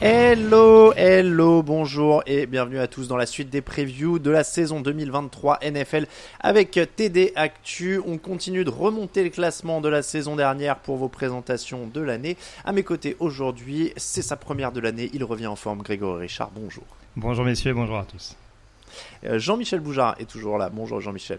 Hello, hello, bonjour et bienvenue à tous dans la suite des previews de la saison 2023 NFL avec TD Actu. On continue de remonter le classement de la saison dernière pour vos présentations de l'année. À mes côtés aujourd'hui, c'est sa première de l'année. Il revient en forme. Grégory Richard, bonjour. Bonjour messieurs bonjour à tous. Euh, Jean-Michel Boujard est toujours là. Bonjour Jean-Michel.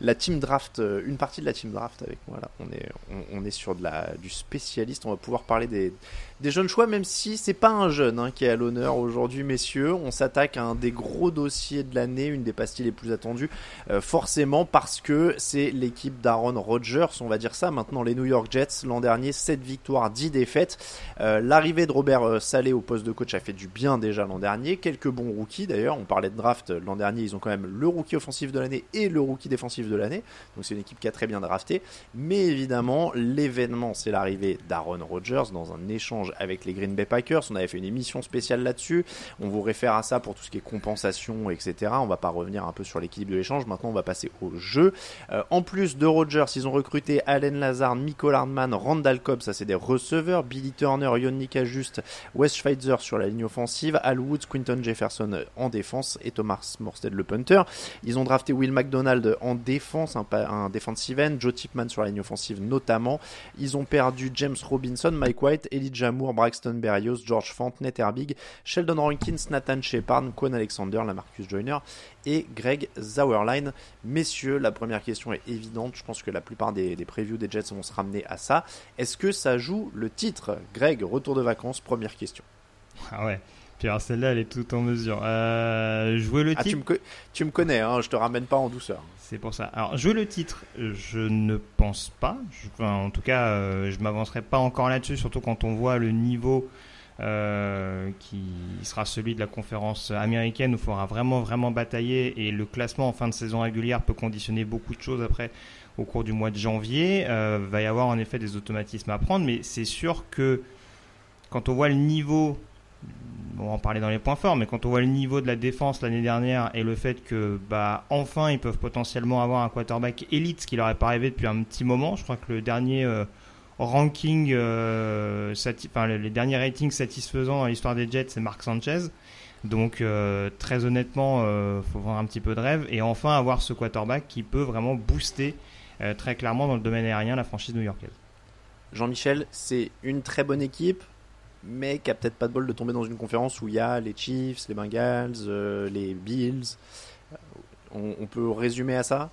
La team draft, euh, une partie de la team draft avec moi là. On est, on, est sur de la, du spécialiste. On va pouvoir parler des, des jeunes choix, même si c'est pas un jeune hein, qui est à l'honneur aujourd'hui, messieurs. On s'attaque à un des gros dossiers de l'année, une des pastilles les plus attendues, euh, forcément parce que c'est l'équipe d'Aaron Rodgers, on va dire ça. Maintenant, les New York Jets, l'an dernier, 7 victoires, 10 défaites. Euh, L'arrivée de Robert Salé au poste de coach a fait du bien déjà l'an dernier. Quelques bons rookies d'ailleurs. On parlait de draft l'an dernier, ils ont quand même le rookie offensif de l'année et le rookie défensif de l'année. Donc c'est une équipe qui a très bien drafté. Mais évidemment, l'événement, c'est l'arrivée d'Aaron Rodgers dans un échange avec les Green Bay Packers. On avait fait une émission spéciale là-dessus. On vous réfère à ça pour tout ce qui est compensation, etc. On va pas revenir un peu sur l'équilibre de l'échange. Maintenant, on va passer au jeu. Euh, en plus de Rodgers, ils ont recruté Allen Lazard, Michael Hardman, Randall Cobb, ça c'est des receveurs, Billy Turner, Yonika Just, Wes Schweitzer sur la ligne offensive, Al Woods, Quinton Jefferson en défense et Thomas Morstead le punter. Ils ont drafté Will McDonald en défense, un, pa- un defensive Joe Tipman sur la ligne offensive notamment. Ils ont perdu James Robinson, Mike White, Elijah Moore, Braxton Berrios, George Fant, Nate Herbig, Sheldon Rankins, Nathan Shepard, Quan Alexander, Lamarcus Joyner et Greg Zauerlein. Messieurs, la première question est évidente. Je pense que la plupart des, des previews des Jets vont se ramener à ça. Est-ce que ça joue le titre? Greg, retour de vacances, première question. Ah ouais. Puis alors celle-là, elle est toute en mesure. Euh, jouer le Ah, tu titre, me, co- tu me connais, hein, je te ramène pas en douceur. c'est pour ça. Alors jouer le titre, je ne pense pas. Je- enfin, en tout cas, euh, je m'avancerai pas encore là-dessus, surtout quand on voit le niveau euh, qui sera celui de la conférence américaine où il faudra vraiment vraiment batailler et le classement en fin de saison régulière peut conditionner beaucoup de choses après au cours du mois de janvier. Euh, va y avoir en effet des automatismes à prendre, mais c'est sûr que quand on voit le niveau on va en parler dans les points forts, mais quand on voit le niveau de la défense l'année dernière et le fait que, bah, enfin, ils peuvent potentiellement avoir un quarterback élite, ce qui leur est pas arrivé depuis un petit moment. Je crois que le dernier euh, ranking, euh, enfin, les derniers ratings satisfaisants à l'histoire des Jets, c'est Mark Sanchez. Donc, euh, très honnêtement, faut voir un petit peu de rêve et enfin avoir ce quarterback qui peut vraiment booster très clairement dans le domaine aérien la franchise new-yorkaise. Jean-Michel, c'est une très bonne équipe, mais qui a peut-être pas de bol de tomber dans une conférence où il y a les Chiefs, les Bengals, euh, les Bills. On, peut résumer à ça?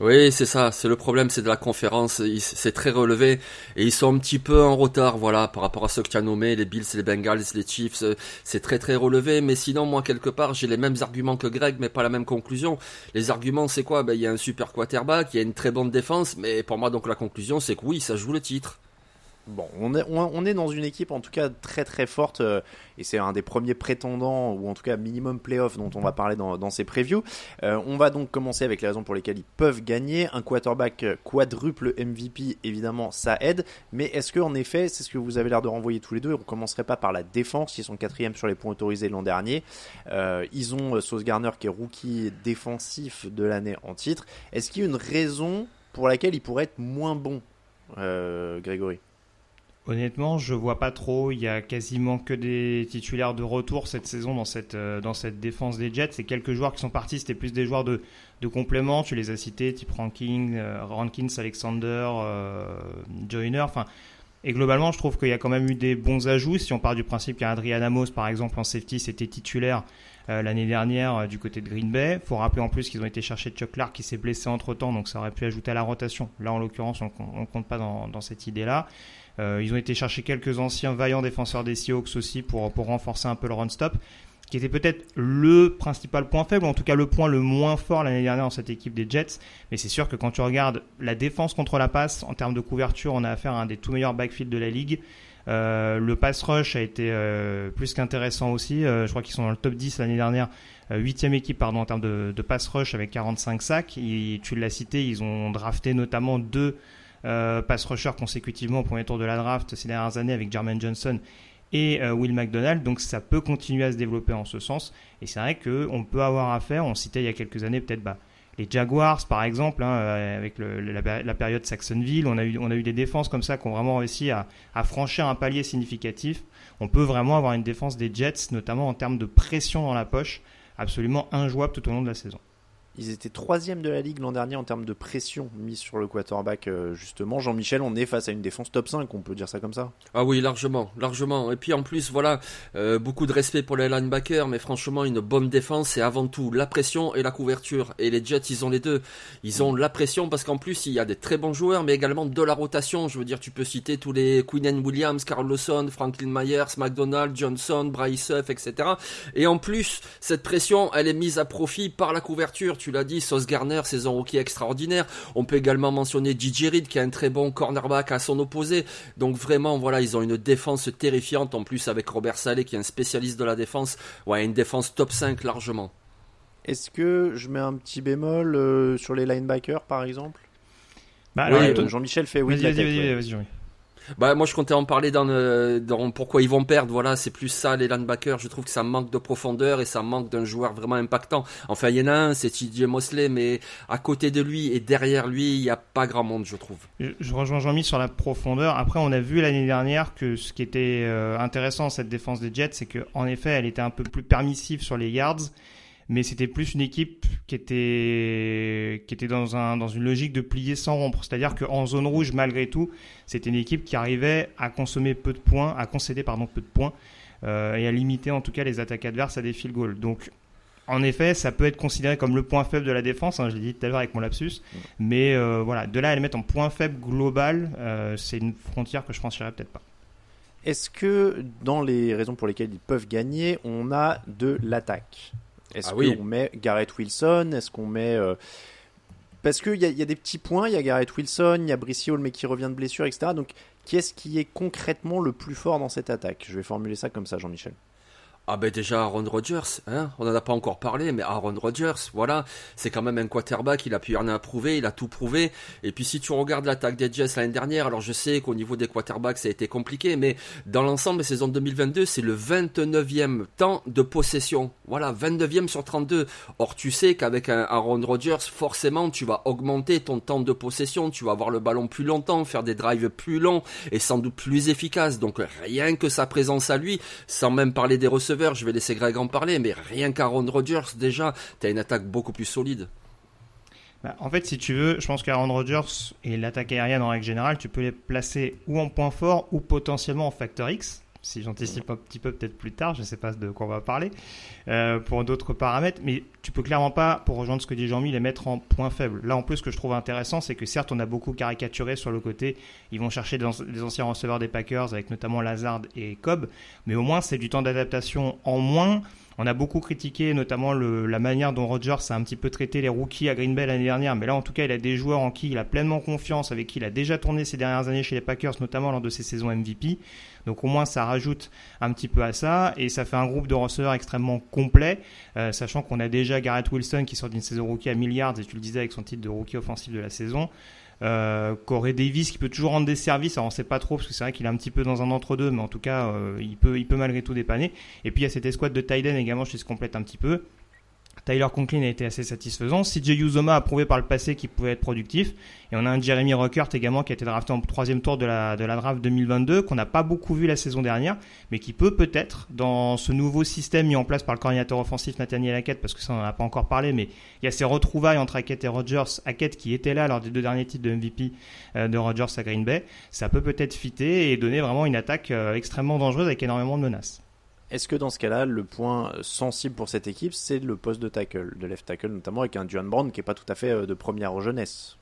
Oui, c'est ça, c'est le problème, c'est de la conférence, c'est très relevé et ils sont un petit peu en retard, voilà, par rapport à ceux que tu as nommés, les Bills, les Bengals, les Chiefs, c'est très très relevé, mais sinon, moi, quelque part, j'ai les mêmes arguments que Greg, mais pas la même conclusion. Les arguments, c'est quoi? Ben, il y a un super quarterback, il y a une très bonne défense, mais pour moi, donc, la conclusion, c'est que oui, ça joue le titre. Bon, on est, dans une équipe en tout cas très très forte euh, et c'est un des premiers prétendants ou en tout cas minimum playoff dont on va parler dans, ces previews. Euh, on va donc commencer avec les raisons pour lesquelles ils peuvent gagner. Un quarterback euh, quadruple MVP, évidemment, ça aide. Mais est-ce que en effet, c'est ce que vous avez l'air de renvoyer tous les deux, on commencerait pas par la défense, ils sont quatrième sur les points autorisés l'an dernier. Ils ont Sauce Garner qui est rookie défensif de l'année en titre. Est-ce qu'il y a une raison pour laquelle ils pourraient être moins bons, Grégory? Honnêtement, je vois pas trop. Il y a quasiment que des titulaires de retour cette saison dans cette, euh, dans cette défense des Jets. C'est quelques joueurs qui sont partis, c'était plus des joueurs de, de complément. Tu les as cités, type Rankin, euh, Rankins, Alexander, euh, Joyner. Enfin, et globalement, je trouve qu'il y a quand même eu des bons ajouts. Si on part du principe qu'Adrian Amos, par exemple, en safety, c'était titulaire l'année dernière du côté de Green Bay. faut rappeler en plus qu'ils ont été chercher Chuck Clark qui s'est blessé entre temps, donc ça aurait pu ajouter à la rotation. Là, en l'occurrence, on ne compte pas dans, cette idée-là. Euh, ils ont été chercher quelques anciens vaillants défenseurs des Seahawks aussi pour, pour renforcer un peu le run-stop, qui était peut-être le principal point faible, en tout cas le point le moins fort l'année dernière dans cette équipe des Jets. Mais c'est sûr que quand tu regardes la défense contre la passe, en termes de couverture, on a affaire à un des tout meilleurs backfields de la ligue. Euh, le pass rush a été euh, plus qu'intéressant aussi. je crois qu'ils sont dans le top 10 l'année dernière, huitième équipe pardon en termes de, pass rush avec 45 sacs. Tu l'as cité, ils ont drafté notamment deux euh, pass rusher consécutivement au premier tour de la draft ces dernières années avec Jermaine Johnson et euh, Will McDonald. Donc ça peut continuer à se développer en ce sens. Et c'est vrai qu'on peut avoir affaire, on citait il y a quelques années peut-être bah, les Jaguars par exemple, hein, euh, avec la, période Saxonville, on a, eu, des défenses comme ça qui ont vraiment réussi à franchir un palier significatif. On peut vraiment avoir une défense des Jets, notamment en termes de pression dans la poche, absolument injouable tout au long de la saison. Ils étaient troisième de la ligue l'an dernier en termes de pression mise sur le quarterback. Euh, justement, Jean-Michel, on est face à une défense top 5, on peut dire ça comme ça. Ah oui, largement, largement. Et puis en plus, voilà, euh, beaucoup de respect pour les linebackers, mais franchement, une bonne défense, c'est avant tout la pression et la couverture. Et les Jets, ils ont les deux. Ils ont la pression parce qu'en plus, il y a des très bons joueurs, mais également de la rotation. Je veux dire, tu peux citer tous les Quinn Williams, Carl Lawson, Franklin Myers, McDonald, Johnson, Bryce etc. Et en plus, cette pression, elle est mise à profit par la couverture tu l'as dit, Sauce Garner, saison rookie extraordinaire. On peut également mentionner DJ Reed qui a un très bon cornerback à son opposé. Donc vraiment, voilà, ils ont une défense terrifiante. En plus, avec Robert Saleh qui est un spécialiste de la défense. Ouais, une défense top 5 largement. Est-ce que je mets un petit bémol euh, sur les linebackers par exemple? Bah, Jean-Michel fait oui. Vas-y, vas-y, vas-y, vas-y. Bah moi je comptais en parler dans, dans pourquoi ils vont perdre. Voilà, c'est plus ça les linebackers. Je trouve que ça manque de profondeur et ça manque d'un joueur vraiment impactant. Enfin il y en a un, c'est TJ Mosley, mais à côté de lui et derrière lui, il n'y a pas grand monde, je trouve. Je, rejoins Jean-Mi sur la profondeur. Après on a vu l'année dernière que ce qui était euh, intéressant cette défense des Jets, c'est que en effet elle était un peu plus permissive sur les yards mais c'était plus une équipe qui était qui était dans un dans une logique de plier sans rompre, c'est-à-dire qu'en zone rouge malgré tout, c'était une équipe qui arrivait à consommer peu de points, à concéder pardon peu de points euh, et à limiter en tout cas les attaques adverses à des field goals. Donc en effet, ça peut être considéré comme le point faible de la défense, hein, je l'ai dit tout à l'heure avec mon lapsus, mais euh, voilà, de là à le mettre en point faible global, euh, c'est une frontière que je franchirais peut-être pas. Est-ce que dans les raisons pour lesquelles ils peuvent gagner, on a de l'attaque? Est-ce ah qu'on met Garrett Wilson? Est-ce qu'on met. Euh, parce qu'il y, y, a des petits points, il y a Garrett Wilson, il y a Brice Hall, mais qui revient de blessure, etc. Donc, qui est-ce qui est concrètement le plus fort dans cette attaque? Je vais formuler ça comme ça, Jean-Michel. Ah ben déjà Aaron Rodgers, hein on n'en a pas encore parlé, mais Aaron Rodgers, voilà, c'est quand même un quarterback, il a pu rien à prouver, il a tout prouvé. Et puis si tu regardes l'attaque des Jets l'année dernière, alors je sais qu'au niveau des quarterbacks ça a été compliqué, mais dans l'ensemble, saison 2022, c'est le 29e temps de possession. Voilà, 29e sur 32. Or tu sais qu'avec un Aaron Rodgers, forcément tu vas augmenter ton temps de possession, tu vas avoir le ballon plus longtemps, faire des drives plus longs et sans doute plus efficaces. Donc rien que sa présence à lui, sans même parler des receveurs je vais laisser Greg en parler, mais rien qu'Aaron Rodgers, déjà, tu as une attaque beaucoup plus solide. Bah, en fait, si tu veux, je pense qu'Aaron Rodgers et l'attaque aérienne en règle générale, tu peux les placer ou en point fort ou potentiellement en facteur X si j'anticipe un petit peu peut-être plus tard, je ne sais pas de quoi on va parler, euh, pour d'autres paramètres, mais tu peux clairement pas, pour rejoindre ce que dit Jean-Mi, les mettre en point faible. Là, en plus, ce que je trouve intéressant, c'est que certes, on a beaucoup caricaturé sur le côté, ils vont chercher des, anciens receveurs des Packers, avec notamment Lazard et Cobb, mais au moins, c'est du temps d'adaptation en moins. On a beaucoup critiqué notamment la manière dont Rodgers a un petit peu traité les rookies à Green Bay l'année dernière, mais là en tout cas il a des joueurs en qui il a pleinement confiance, avec qui il a déjà tourné ces dernières années chez les Packers, notamment lors de ses saisons MVP. Donc au moins ça rajoute un petit peu à ça et ça fait un groupe de receveurs extrêmement complet, euh, sachant qu'on a déjà Garrett Wilson qui sort d'une saison rookie à milliards et tu le disais avec son titre de rookie offensif de la saison. Euh, Corey Davis qui peut toujours rendre des services, alors on sait pas trop parce que c'est vrai qu'il est un petit peu dans un entre-deux, mais en tout cas euh, il, peut, il peut malgré tout dépanner. Et puis il y a cette escouade de Tyden également, je se complète un petit peu. Tyler Conklin a été assez satisfaisant. CJ Uzoma a prouvé par le passé qu'il pouvait être productif. Et on a un Jeremy Ruckert également qui a été drafté en troisième tour de la, de la draft 2022, qu'on n'a pas beaucoup vu la saison dernière, mais qui peut peut-être, dans ce nouveau système mis en place par le coordinateur offensif Nathaniel Hackett, parce que ça on n'en a pas encore parlé, mais il y a ces retrouvailles entre Hackett et Rodgers. Hackett qui était là lors des deux derniers titres de MVP euh, de Rodgers à Green Bay. Ça peut peut-être fitter et donner vraiment une attaque euh, extrêmement dangereuse avec énormément de menaces. Est-ce que dans ce cas-là, le point sensible pour cette équipe, c'est le poste de tackle, de left tackle, notamment avec un Duan Brown qui n'est pas tout à fait euh, de première jeunesse?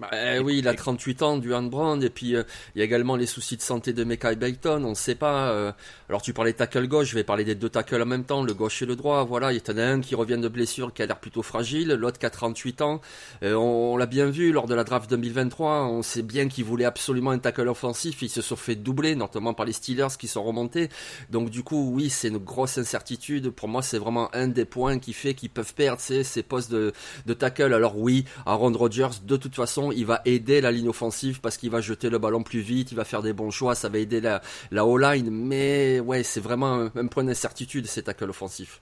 Bah, eh oui, il a 38 ans, du Brand, et puis euh, il y a également les soucis de santé de Mekai Bayton, on ne sait pas. Euh, alors tu parlais de tackle gauche, je vais parler des deux tackles en même temps, le gauche et le droit. Voilà, il y en a un qui revient de blessure, qui a l'air plutôt fragile, l'autre qui a 38 ans. Euh, on, l'a bien vu lors de la draft 2023, on sait bien qu'il voulait absolument un tackle offensif, ils se sont fait doubler, notamment par les Steelers qui sont remontés. Donc du coup, oui, c'est une grosse incertitude. Pour moi, c'est vraiment un des points qui fait qu'ils peuvent perdre ces, ces postes de, de tackle. Alors oui, Aaron Rodgers, de toute façon, il va aider la ligne offensive parce qu'il va jeter le ballon plus vite, il va faire des bons choix, ça va aider la, la O-line. Mais ouais, c'est vraiment un, point d'incertitude, cet tackle offensif.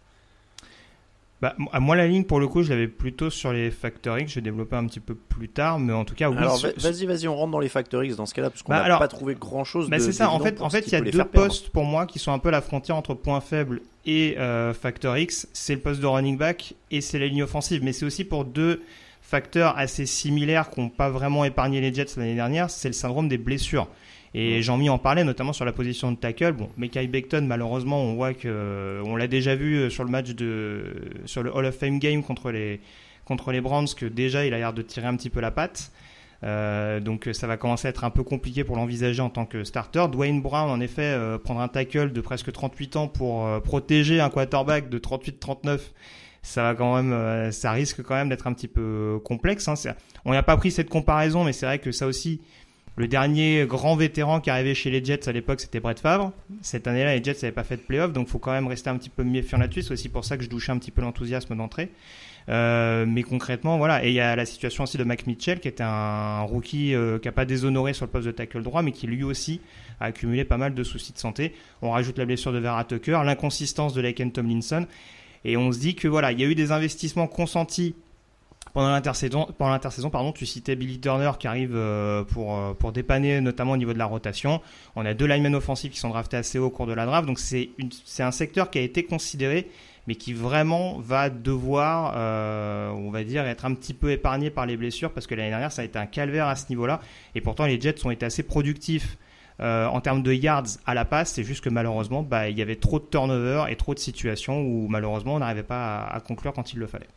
Bah, moi, la ligne, pour le coup, je l'avais plutôt sur les Factor X. Je vais développer un petit peu plus tard, mais en tout cas, oui. Alors, vas-y, vas-y, on rentre dans les Factor X dans ce cas-là, parce qu'on bah, n'a pas trouvé grand-chose. Bah, c'est ça. En fait, en fait, il y a deux postes pour moi qui sont un peu la frontière entre point faible et euh, Factor X. C'est le poste de running back et c'est la ligne offensive, mais c'est aussi pour deux facteur assez similaire qui n'ont pas vraiment épargné les Jets l'année dernière, c'est le syndrome des blessures. Et Jean-Mi en parlait notamment sur la position de tackle. Bon, Mekai Beckton, malheureusement, on voit que on l'a déjà vu euh, sur le match de sur le Hall of Fame game contre les contre les Browns que déjà il a l'air de tirer un petit peu la patte. Euh, donc ça va commencer à être un peu compliqué pour l'envisager en tant que starter. Dwayne Brown, en effet, euh, prendre un tackle de presque 38 ans pour protéger un quarterback de 38-39 ça va quand même, euh, ça risque quand même d'être un petit peu complexe. Hein. On n'a pas pris cette comparaison, mais c'est vrai que ça aussi, le dernier grand vétéran qui arrivait chez les Jets à l'époque, c'était Brett Favre. Cette année-là, les Jets n'avaient pas fait de playoff, donc faut quand même rester un petit peu méfiant là-dessus. C'est aussi pour ça que je douchais un petit peu l'enthousiasme d'entrée. Euh, mais concrètement, voilà. Et il y a la situation aussi de Mac Mitchell, qui était un rookie euh, qui n'a pas déshonoré sur le poste de tackle droit, mais qui lui aussi a accumulé pas mal de soucis de santé. On rajoute la blessure de Vera Tucker, l'inconsistance de Laken Tomlinson. Et on se dit que voilà, il y a eu des investissements consentis pendant l'intersaison, pendant l'intersaison, pardon, tu citais Billy Turner qui arrive euh, pour, euh, pour dépanner notamment au niveau de la rotation. On a deux linemen offensifs qui sont draftés assez haut au cours de la draft, donc c'est c'est un secteur qui a été considéré, mais qui vraiment va devoir, euh, on va dire, être un petit peu épargné par les blessures parce que l'année dernière ça a été un calvaire à ce niveau-là, et pourtant les Jets ont été assez productifs euh, en termes de yards à la passe, c'est juste que malheureusement, bah, il y avait trop de turnover et trop de situations où malheureusement on n'arrivait pas à, conclure quand il le fallait.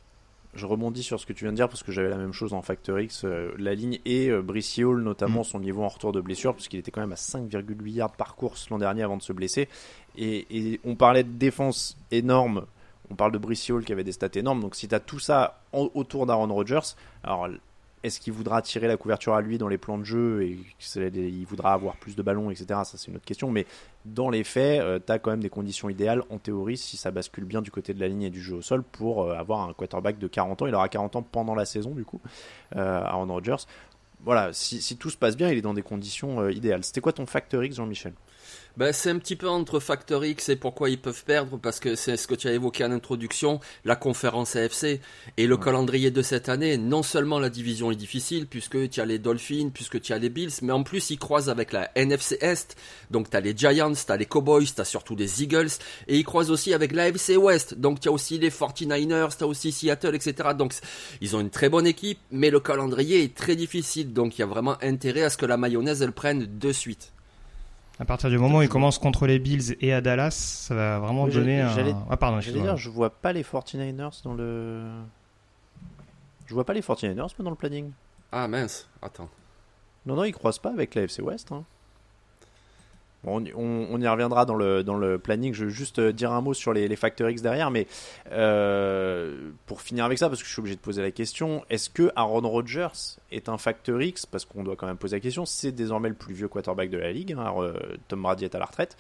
Je rebondis sur ce que tu viens de dire parce que j'avais la même chose en Factor X. Euh, la ligne et euh, Hall, notamment mm. son niveau en retour de blessure, puisqu'il était quand même à 5,8 yards par course l'an dernier avant de se blesser. Et, on parlait de défense énorme. On parle de Brice Hall qui avait des stats énormes. Donc si tu as tout ça autour d'Aaron Rodgers, alors est-ce qu'il voudra tirer la couverture à lui dans les plans de jeu et il voudra avoir plus de ballons, etc. Ça, c'est une autre question. Mais dans les faits, euh, tu as quand même des conditions idéales, en théorie, si ça bascule bien du côté de la ligne et du jeu au sol, pour euh, avoir un quarterback de 40 ans. Il aura 40 ans pendant la saison, du coup, euh, Aaron Rodgers. Voilà, si, tout se passe bien, il est dans des conditions idéales. C'était quoi ton facteur Jean-Michel? Ben, c'est un petit peu entre Factor X et pourquoi ils peuvent perdre, parce que c'est ce que tu as évoqué en introduction, la conférence AFC et le calendrier de cette année. Non seulement la division est difficile, puisque tu as les Dolphins, puisque tu as les Bills, mais en plus ils croisent avec la NFC Est. Donc tu as les Giants, tu as les Cowboys, tu as surtout les Eagles, et ils croisent aussi avec la AFC West. Donc tu as aussi les 49ers, tu as aussi Seattle, etc. Donc ils ont une très bonne équipe, mais le calendrier est très difficile. Donc il y a vraiment intérêt à ce que la mayonnaise elle prenne de suite. À partir du moment où il commence contre les Bills et à Dallas, ça va vraiment donner un... Ah pardon, dire, je vois pas les 49ers dans le... Je vois pas les 49ers dans le planning. Ah mince, attends. Non, non, ils croisent pas avec la FC West. Hein on, y reviendra dans le, dans le planning. Je veux juste euh, dire un mot sur les, les facteurs X derrière, mais euh, pour finir avec ça, parce que je suis obligé de poser la question, est-ce que Aaron Rodgers est un facteur X? Parce qu'on doit quand même poser la question. C'est désormais le plus vieux quarterback de la ligue. Hein, euh, Tom Brady est à la retraite.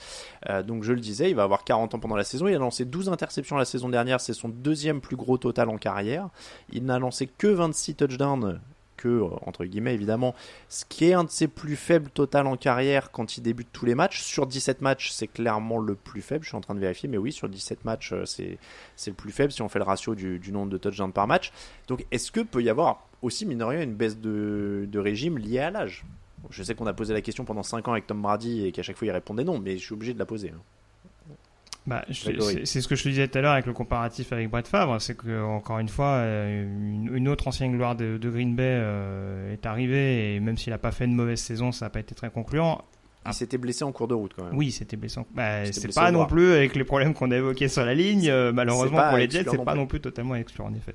donc je le disais, il va avoir 40 ans pendant la saison. Il a lancé 12 interceptions la saison dernière. C'est son deuxième plus gros total en carrière. Il n'a lancé que 26 touchdowns euh, entre guillemets évidemment, ce qui est un de ses plus faibles total en carrière quand il débute tous les matchs. Sur 17 matchs, c'est clairement le plus faible, je suis en train de vérifier, mais oui, sur 17 matchs, euh, c'est le plus faible si on fait le ratio du, nombre de touchdowns par match. Donc est-ce que peut y avoir aussi, mine une baisse de, de régime liée à l'âge? Je sais qu'on a posé la question pendant 5 ans avec Tom Brady et qu'à chaque fois il répondait non, mais je suis obligé de la poser. hein. Bah, c'est ce que je te disais tout à l'heure avec le comparatif avec Brett Favre, c'est que encore une fois, euh, une, autre ancienne gloire de, Green Bay euh, est arrivée et même s'il n'a pas fait une mauvaise saison, ça n'a pas été très concluant. Il s'était blessé en cours de route quand même. Oui, c'était blessé. Bah, c'est pas non plus avec les problèmes qu'on a évoqués sur la ligne. Euh, malheureusement pour les Jets, c'est pas non plus totalement exclu en effet.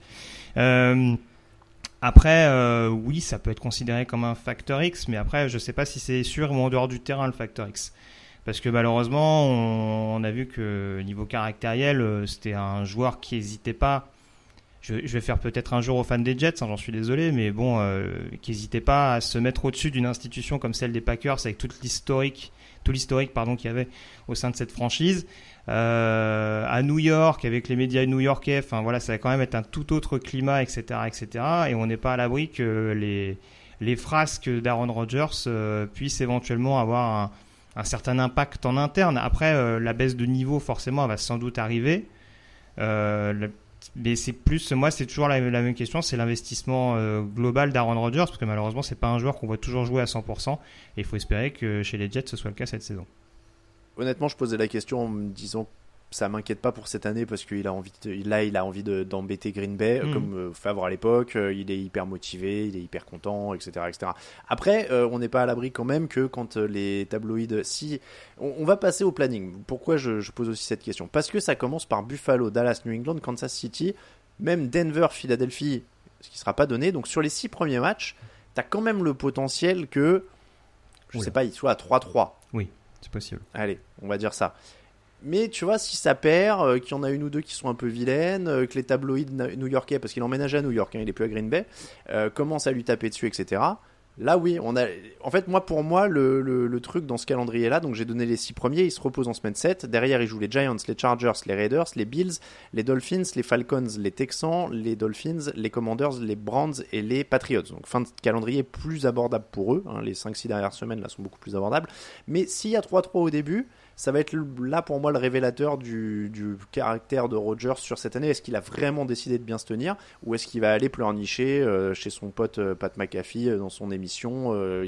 après, oui, ça peut être considéré comme un facteur X, mais après, je sais pas si c'est sûr ou en dehors du terrain le facteur X parce que malheureusement, on, a vu que niveau caractériel, euh, c'était un joueur qui n'hésitait pas. Je, vais faire peut-être un jour aux fans des Jets, hein, j'en suis désolé, mais bon, euh, qui n'hésitait pas à se mettre au-dessus d'une institution comme celle des Packers avec l'historique, tout l'historique pardon qu'il y avait au sein de cette franchise. Euh, à New York, avec les médias new-yorkais, enfin voilà, ça va quand même être un tout autre climat, etc., etc. Et on n'est pas à l'abri que les les frasques d'Aaron Rodgers puissent éventuellement avoir un, un certain impact en interne. Après, euh, la baisse de niveau, forcément, elle va sans doute arriver. Euh, mais c'est plus, moi, c'est toujours la, même question, c'est l'investissement euh, global d'Aaron Rodgers, parce que malheureusement, c'est pas un joueur qu'on voit toujours jouer à 100%, et il faut espérer que chez les Jets, ce soit le cas cette saison. Honnêtement, je posais la question en me disant ça m'inquiète pas pour cette année parce qu'il a envie de, là il a envie d'embêter Green Bay mm. comme euh, Favre à l'époque euh, il est hyper motivé il est hyper content etc etc après euh, on n'est pas à l'abri quand même que quand les tabloïds si on, va passer au planning. Pourquoi je, pose aussi cette question? Parce que ça commence par Buffalo Dallas New England Kansas City même Denver Philadelphie ce qui sera pas donné. Donc sur les six premiers matchs tu as quand même le potentiel que je sais pas il soit à 3-3 oui c'est possible. Allez on va dire ça mais tu vois, si ça perd, euh, qu'il y en a une ou deux qui sont un peu vilaines, euh, que les tabloïds new-yorkais, parce qu'il emménage à New York, hein, il est plus à Green Bay, euh, commencent à lui taper dessus, etc. Là, oui, on a. En fait, moi, pour moi, le, truc dans ce calendrier-là, donc j'ai donné les six premiers, il se repose en semaine 7. Derrière, il joue les Giants, les Chargers, les Raiders, les Bills, les Dolphins, les Falcons, les Texans, les Dolphins, les Commanders, les Browns et les Patriots. Donc, fin de calendrier plus abordable pour eux. Hein. les 5-6 dernières semaines, là, sont beaucoup plus abordables. Mais s'il y a 3-3 au début, ça va être là pour moi le révélateur du, caractère de Rogers sur cette année. Est-ce qu'il a vraiment décidé de bien se tenir ou est-ce qu'il va aller pleurnicher euh, chez son pote euh, Pat McAfee euh, dans son émission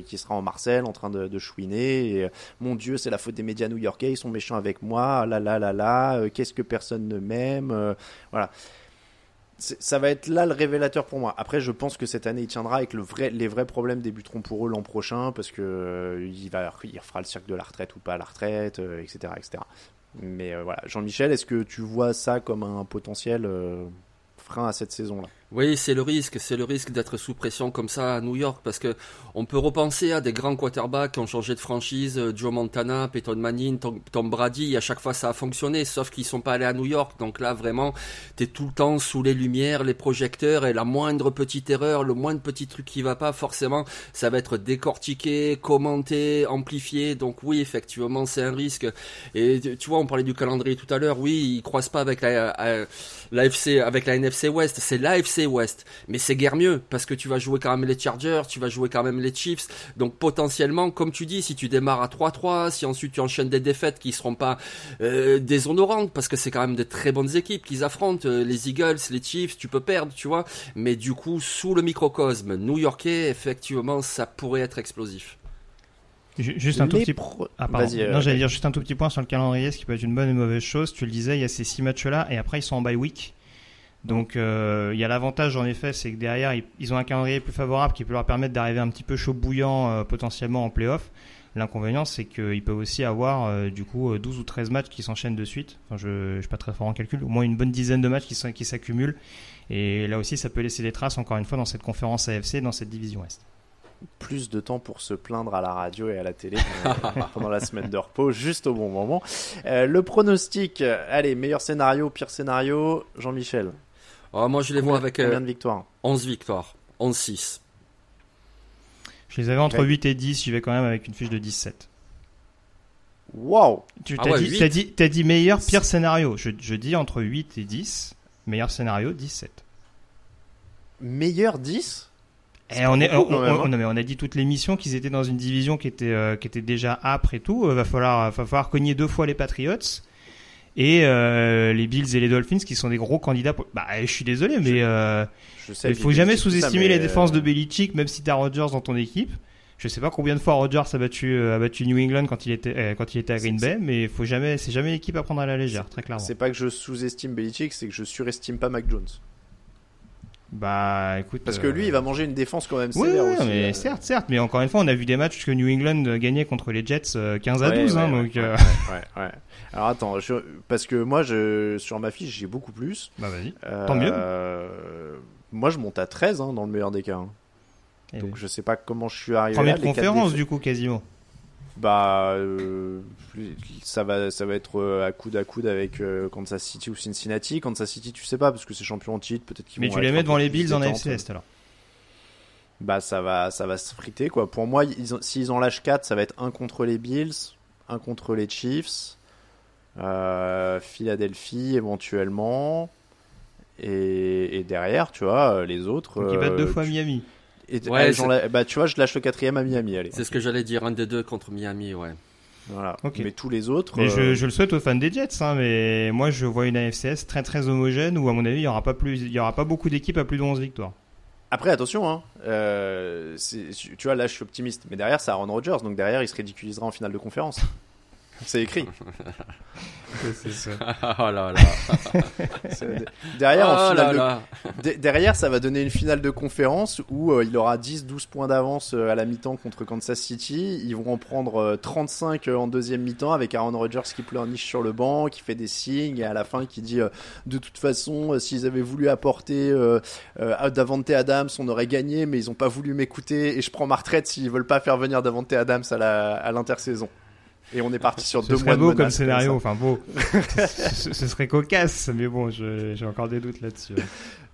qui sera en Marcel en train de, chouiner Mon Dieu, c'est la faute des médias new-yorkais, ils sont méchants avec moi, là là là là, qu'est-ce que personne ne m'aime, voilà ça va être là le révélateur pour moi. Après, je pense que cette année, il tiendra et que les vrais problèmes débuteront pour eux l'an prochain parce que euh, il, va, fera le cirque de la retraite ou pas la retraite, etc., euh, etc. Mais euh, voilà, Jean-Michel, est-ce que tu vois ça comme un potentiel frein à cette saison-là? Oui, c'est le risque, c'est le risque d'être sous pression comme ça à New York parce que on peut repenser à des grands quarterbacks qui ont changé de franchise, euh, Joe Montana, Peyton Manning, Tom, Brady, à chaque fois ça a fonctionné, sauf qu'ils sont pas allés à New York. Donc là vraiment, tu es tout le temps sous les lumières, les projecteurs et la moindre petite erreur, le moindre petit truc qui va pas, forcément, ça va être décortiqué, commenté, amplifié. Donc oui, effectivement, c'est un risque. Et tu vois, on parlait du calendrier tout à l'heure. Oui, ils croisent pas avec la, euh, la avec la NFC West, c'est l'AFC West. Mais c'est guère mieux parce que tu vas jouer quand même les Chargers, tu vas jouer quand même les Chiefs. Donc potentiellement, comme tu dis, si tu démarres à 3-3, si ensuite tu enchaînes des défaites qui seront pas euh, déshonorantes parce que c'est quand même de très bonnes équipes qu'ils affrontent, euh, les Eagles, les Chiefs, tu peux perdre, tu vois. Mais du coup, sous le microcosme new-yorkais, effectivement, ça pourrait être explosif. Juste un tout petit ah, euh, non, j'allais dire juste un tout petit point sur le calendrier, ce qui peut être une bonne et une mauvaise chose. Tu le disais, il y a ces six matchs-là, et après ils sont en bye week. Donc euh, il y a l'avantage en effet, c'est que derrière ils, ont un calendrier plus favorable qui peut leur permettre d'arriver un petit peu chaud bouillant euh, potentiellement en playoff. L'inconvénient c'est qu'ils peuvent aussi avoir euh, du coup 12 ou 13 matchs qui s'enchaînent de suite. Enfin, je ne suis pas très fort en calcul, au moins une bonne dizaine de matchs qui, s'accumulent. Et là aussi ça peut laisser des traces encore une fois dans cette conférence AFC, dans cette division Est plus de temps pour se plaindre à la radio et à la télé pendant, la semaine de repos, juste au bon moment. le pronostic, allez, meilleur scénario, pire scénario, Jean-Michel. Ah, moi, je les vois avec. Combien de victoires 11 victoires. 11-6. Je les avais entre 8 et 10, j'y vais quand même avec une fiche de 17. Waouh Tu ah t'as dit, dit, dit, meilleur, pire scénario. Je, je, dis entre 8 et 10. Meilleur scénario, 17. Meilleur 10 Et on, est, beaucoup, on, on- hein. non, mais on a dit toute l'émission qu'ils étaient dans une division qui était, euh, qui était déjà âpre et tout. Euh, va falloir, va falloir cogner deux fois les Patriots et euh, les Bills et les Dolphins qui sont des gros candidats. Pour... Bah, je suis désolé, mais euh, il faut jamais sous-estimer mais, les défenses de euh, Belichick, même si t'as Rodgers dans ton équipe. Je sais pas combien de fois Rodgers a battu, euh, a battu New England quand il était, euh, quand il était à Green Bay, mais faut jamais, c'est jamais l'équipe à prendre à la légère, très clairement. C'est pas que je sous-estime Belichick, c'est que je surestime pas Mac Jones. Bah, écoute. Parce que euh, lui, il va manger une défense quand même Oui, sévère oui, aussi. mais euh. certes, certes, mais encore une fois, on a vu des matchs que New England gagnait contre les Jets euh, 15 à Ouais, 12, hein, ouais, donc. ouais, euh. Alors attends, je- parce que moi, je... sur ma fiche, j'ai beaucoup plus. Bah vas-y. Euh, Tant mieux. Moi, je monte à 13 hein, dans le meilleur des cas. hein. Eh Donc oui. je sais pas comment je suis arrivé Première là. conférence du coup quasiment. Bah, euh, ça va, ça va être euh, à coude à coude avec euh, Kansas City ou Cincinnati. Kansas City, tu sais pas parce que c'est champion en titre, peut-être qu'ils Mais vont tu les mets devant les Bills en. AFC Est alors. Bah, ça va, ça va se friter quoi. Pour moi, s'ils en lâchent 4 ça va être un contre les Bills, un contre les Chiefs, euh, Philadelphie éventuellement. Et, et derrière, tu vois, les autres. Ils battent deux fois tu- Miami. Et- Ouais, allez, bah, tu vois, je lâche le quatrième à Miami, allez. C'est ce que j'allais dire, un des deux contre Miami, ouais. Voilà. Ok. Mais tous les autres. Mais euh, je, je le souhaite aux fans des Jets, hein, mais moi je vois une AFC Est très très homogène où à mon avis il y aura pas plus, il y aura pas beaucoup d'équipes à plus de 11 victoires. Après, attention, hein, euh, tu vois, là je suis optimiste, mais derrière c'est Aaron Rodgers, donc derrière il se ridiculisera en finale de conférence. C'est écrit. oh là là. C'est- Derrière, en oh finale là de- là. de- derrière, ça va donner une finale de conférence où euh, il aura 10-12 points d'avance euh, à la mi-temps contre Kansas City. Ils vont en prendre euh, 35 euh, en deuxième mi-temps avec Aaron Rodgers qui pleurniche sur le banc, qui fait des signes et à la fin qui dit euh, de toute façon, s'ils avaient voulu apporter à Davante Adams, on aurait gagné, mais ils ont pas voulu m'écouter et je prends ma retraite s'ils veulent pas faire venir Davante Adams à la à l'intersaison. Et on est parti sur Ce deux mois serait de beau comme scénario, enfin beau. ce, ce serait cocasse, mais bon, j'ai encore des doutes là-dessus.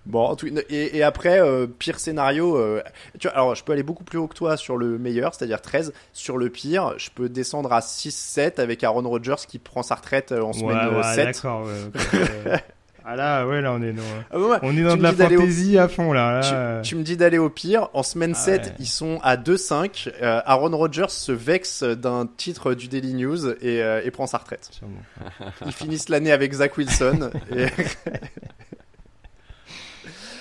Bon, en tout- et, et après, euh, pire scénario, euh, tu vois, alors je peux aller beaucoup plus haut que toi sur le meilleur, c'est-à-dire 13. Sur le pire, je peux descendre à 6-7 avec Aaron Rodgers qui prend sa retraite euh, en semaine Ouais, ouais, 7. d'accord. ouais. ah là, ouais, là on est dans, Ah bah ouais, on est dans tu de la au- fantaisie à fond là. tu, me dis d'aller au pire. En semaine Ah 7, ouais. ils sont à 2-5. Euh, Aaron Rodgers se vexe d'un titre du Daily News et, euh, et prend sa retraite. Sûrement. Ils finissent l'année avec Zach Wilson. et...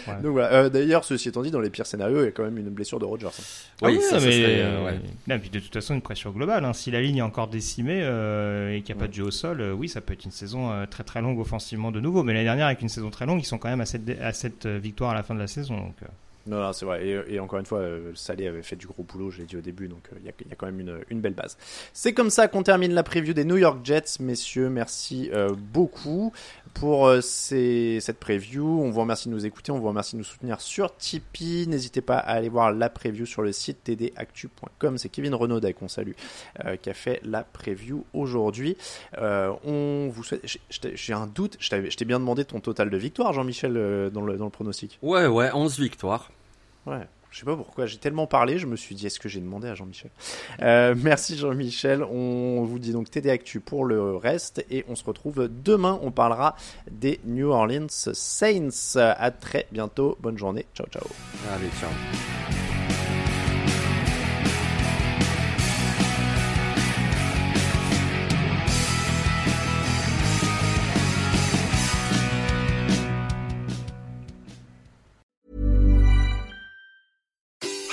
Ouais. Donc voilà. Euh, D'ailleurs, ceci étant dit, dans les pires scénarios, il y a quand même une blessure de Rodgers. hein. Oui, ça, ouais, ça mais... serait, euh, ouais. Non, puis de toute façon, une pression globale. Hein. Si la ligne est encore décimée euh, et qu'il n'y a pas de jeu au sol, euh, oui, ça peut être une saison euh, très très longue offensivement de nouveau. Mais l'année dernière, avec une saison très longue, ils sont quand même à cette, dé- à cette victoire à la fin de la saison. Donc, euh, Non, non, c'est vrai. Et, et encore une fois, euh, Salé avait fait du gros boulot, je l'ai dit au début, donc euh, il y, a, il y a quand même une, une belle base. C'est comme ça qu'on termine la preview des New York Jets, messieurs. Merci euh, beaucoup pour euh, ces, cette preview. On vous remercie de nous écouter, on vous remercie de nous soutenir sur Tipeee. N'hésitez pas à aller voir la preview sur le site tdactu.com. C'est Kevin Renaud, qu'on salue, euh, qui a fait la preview aujourd'hui. Euh, on vous souhaite. j'ai- un doute. Je t'ai bien demandé ton total de victoire, Jean-Michel, euh, dans, le, dans le pronostic. Ouais, ouais, 11 victoires. Ouais. Je sais pas pourquoi, j'ai tellement parlé, je me suis dit, est-ce que j'ai demandé à Jean-Michel? Euh, Merci Jean-Michel, on vous dit donc TD Actu pour le reste, et on se retrouve demain, on parlera des New Orleans Saints. À très bientôt, bonne journée, ciao ciao. Allez, ciao.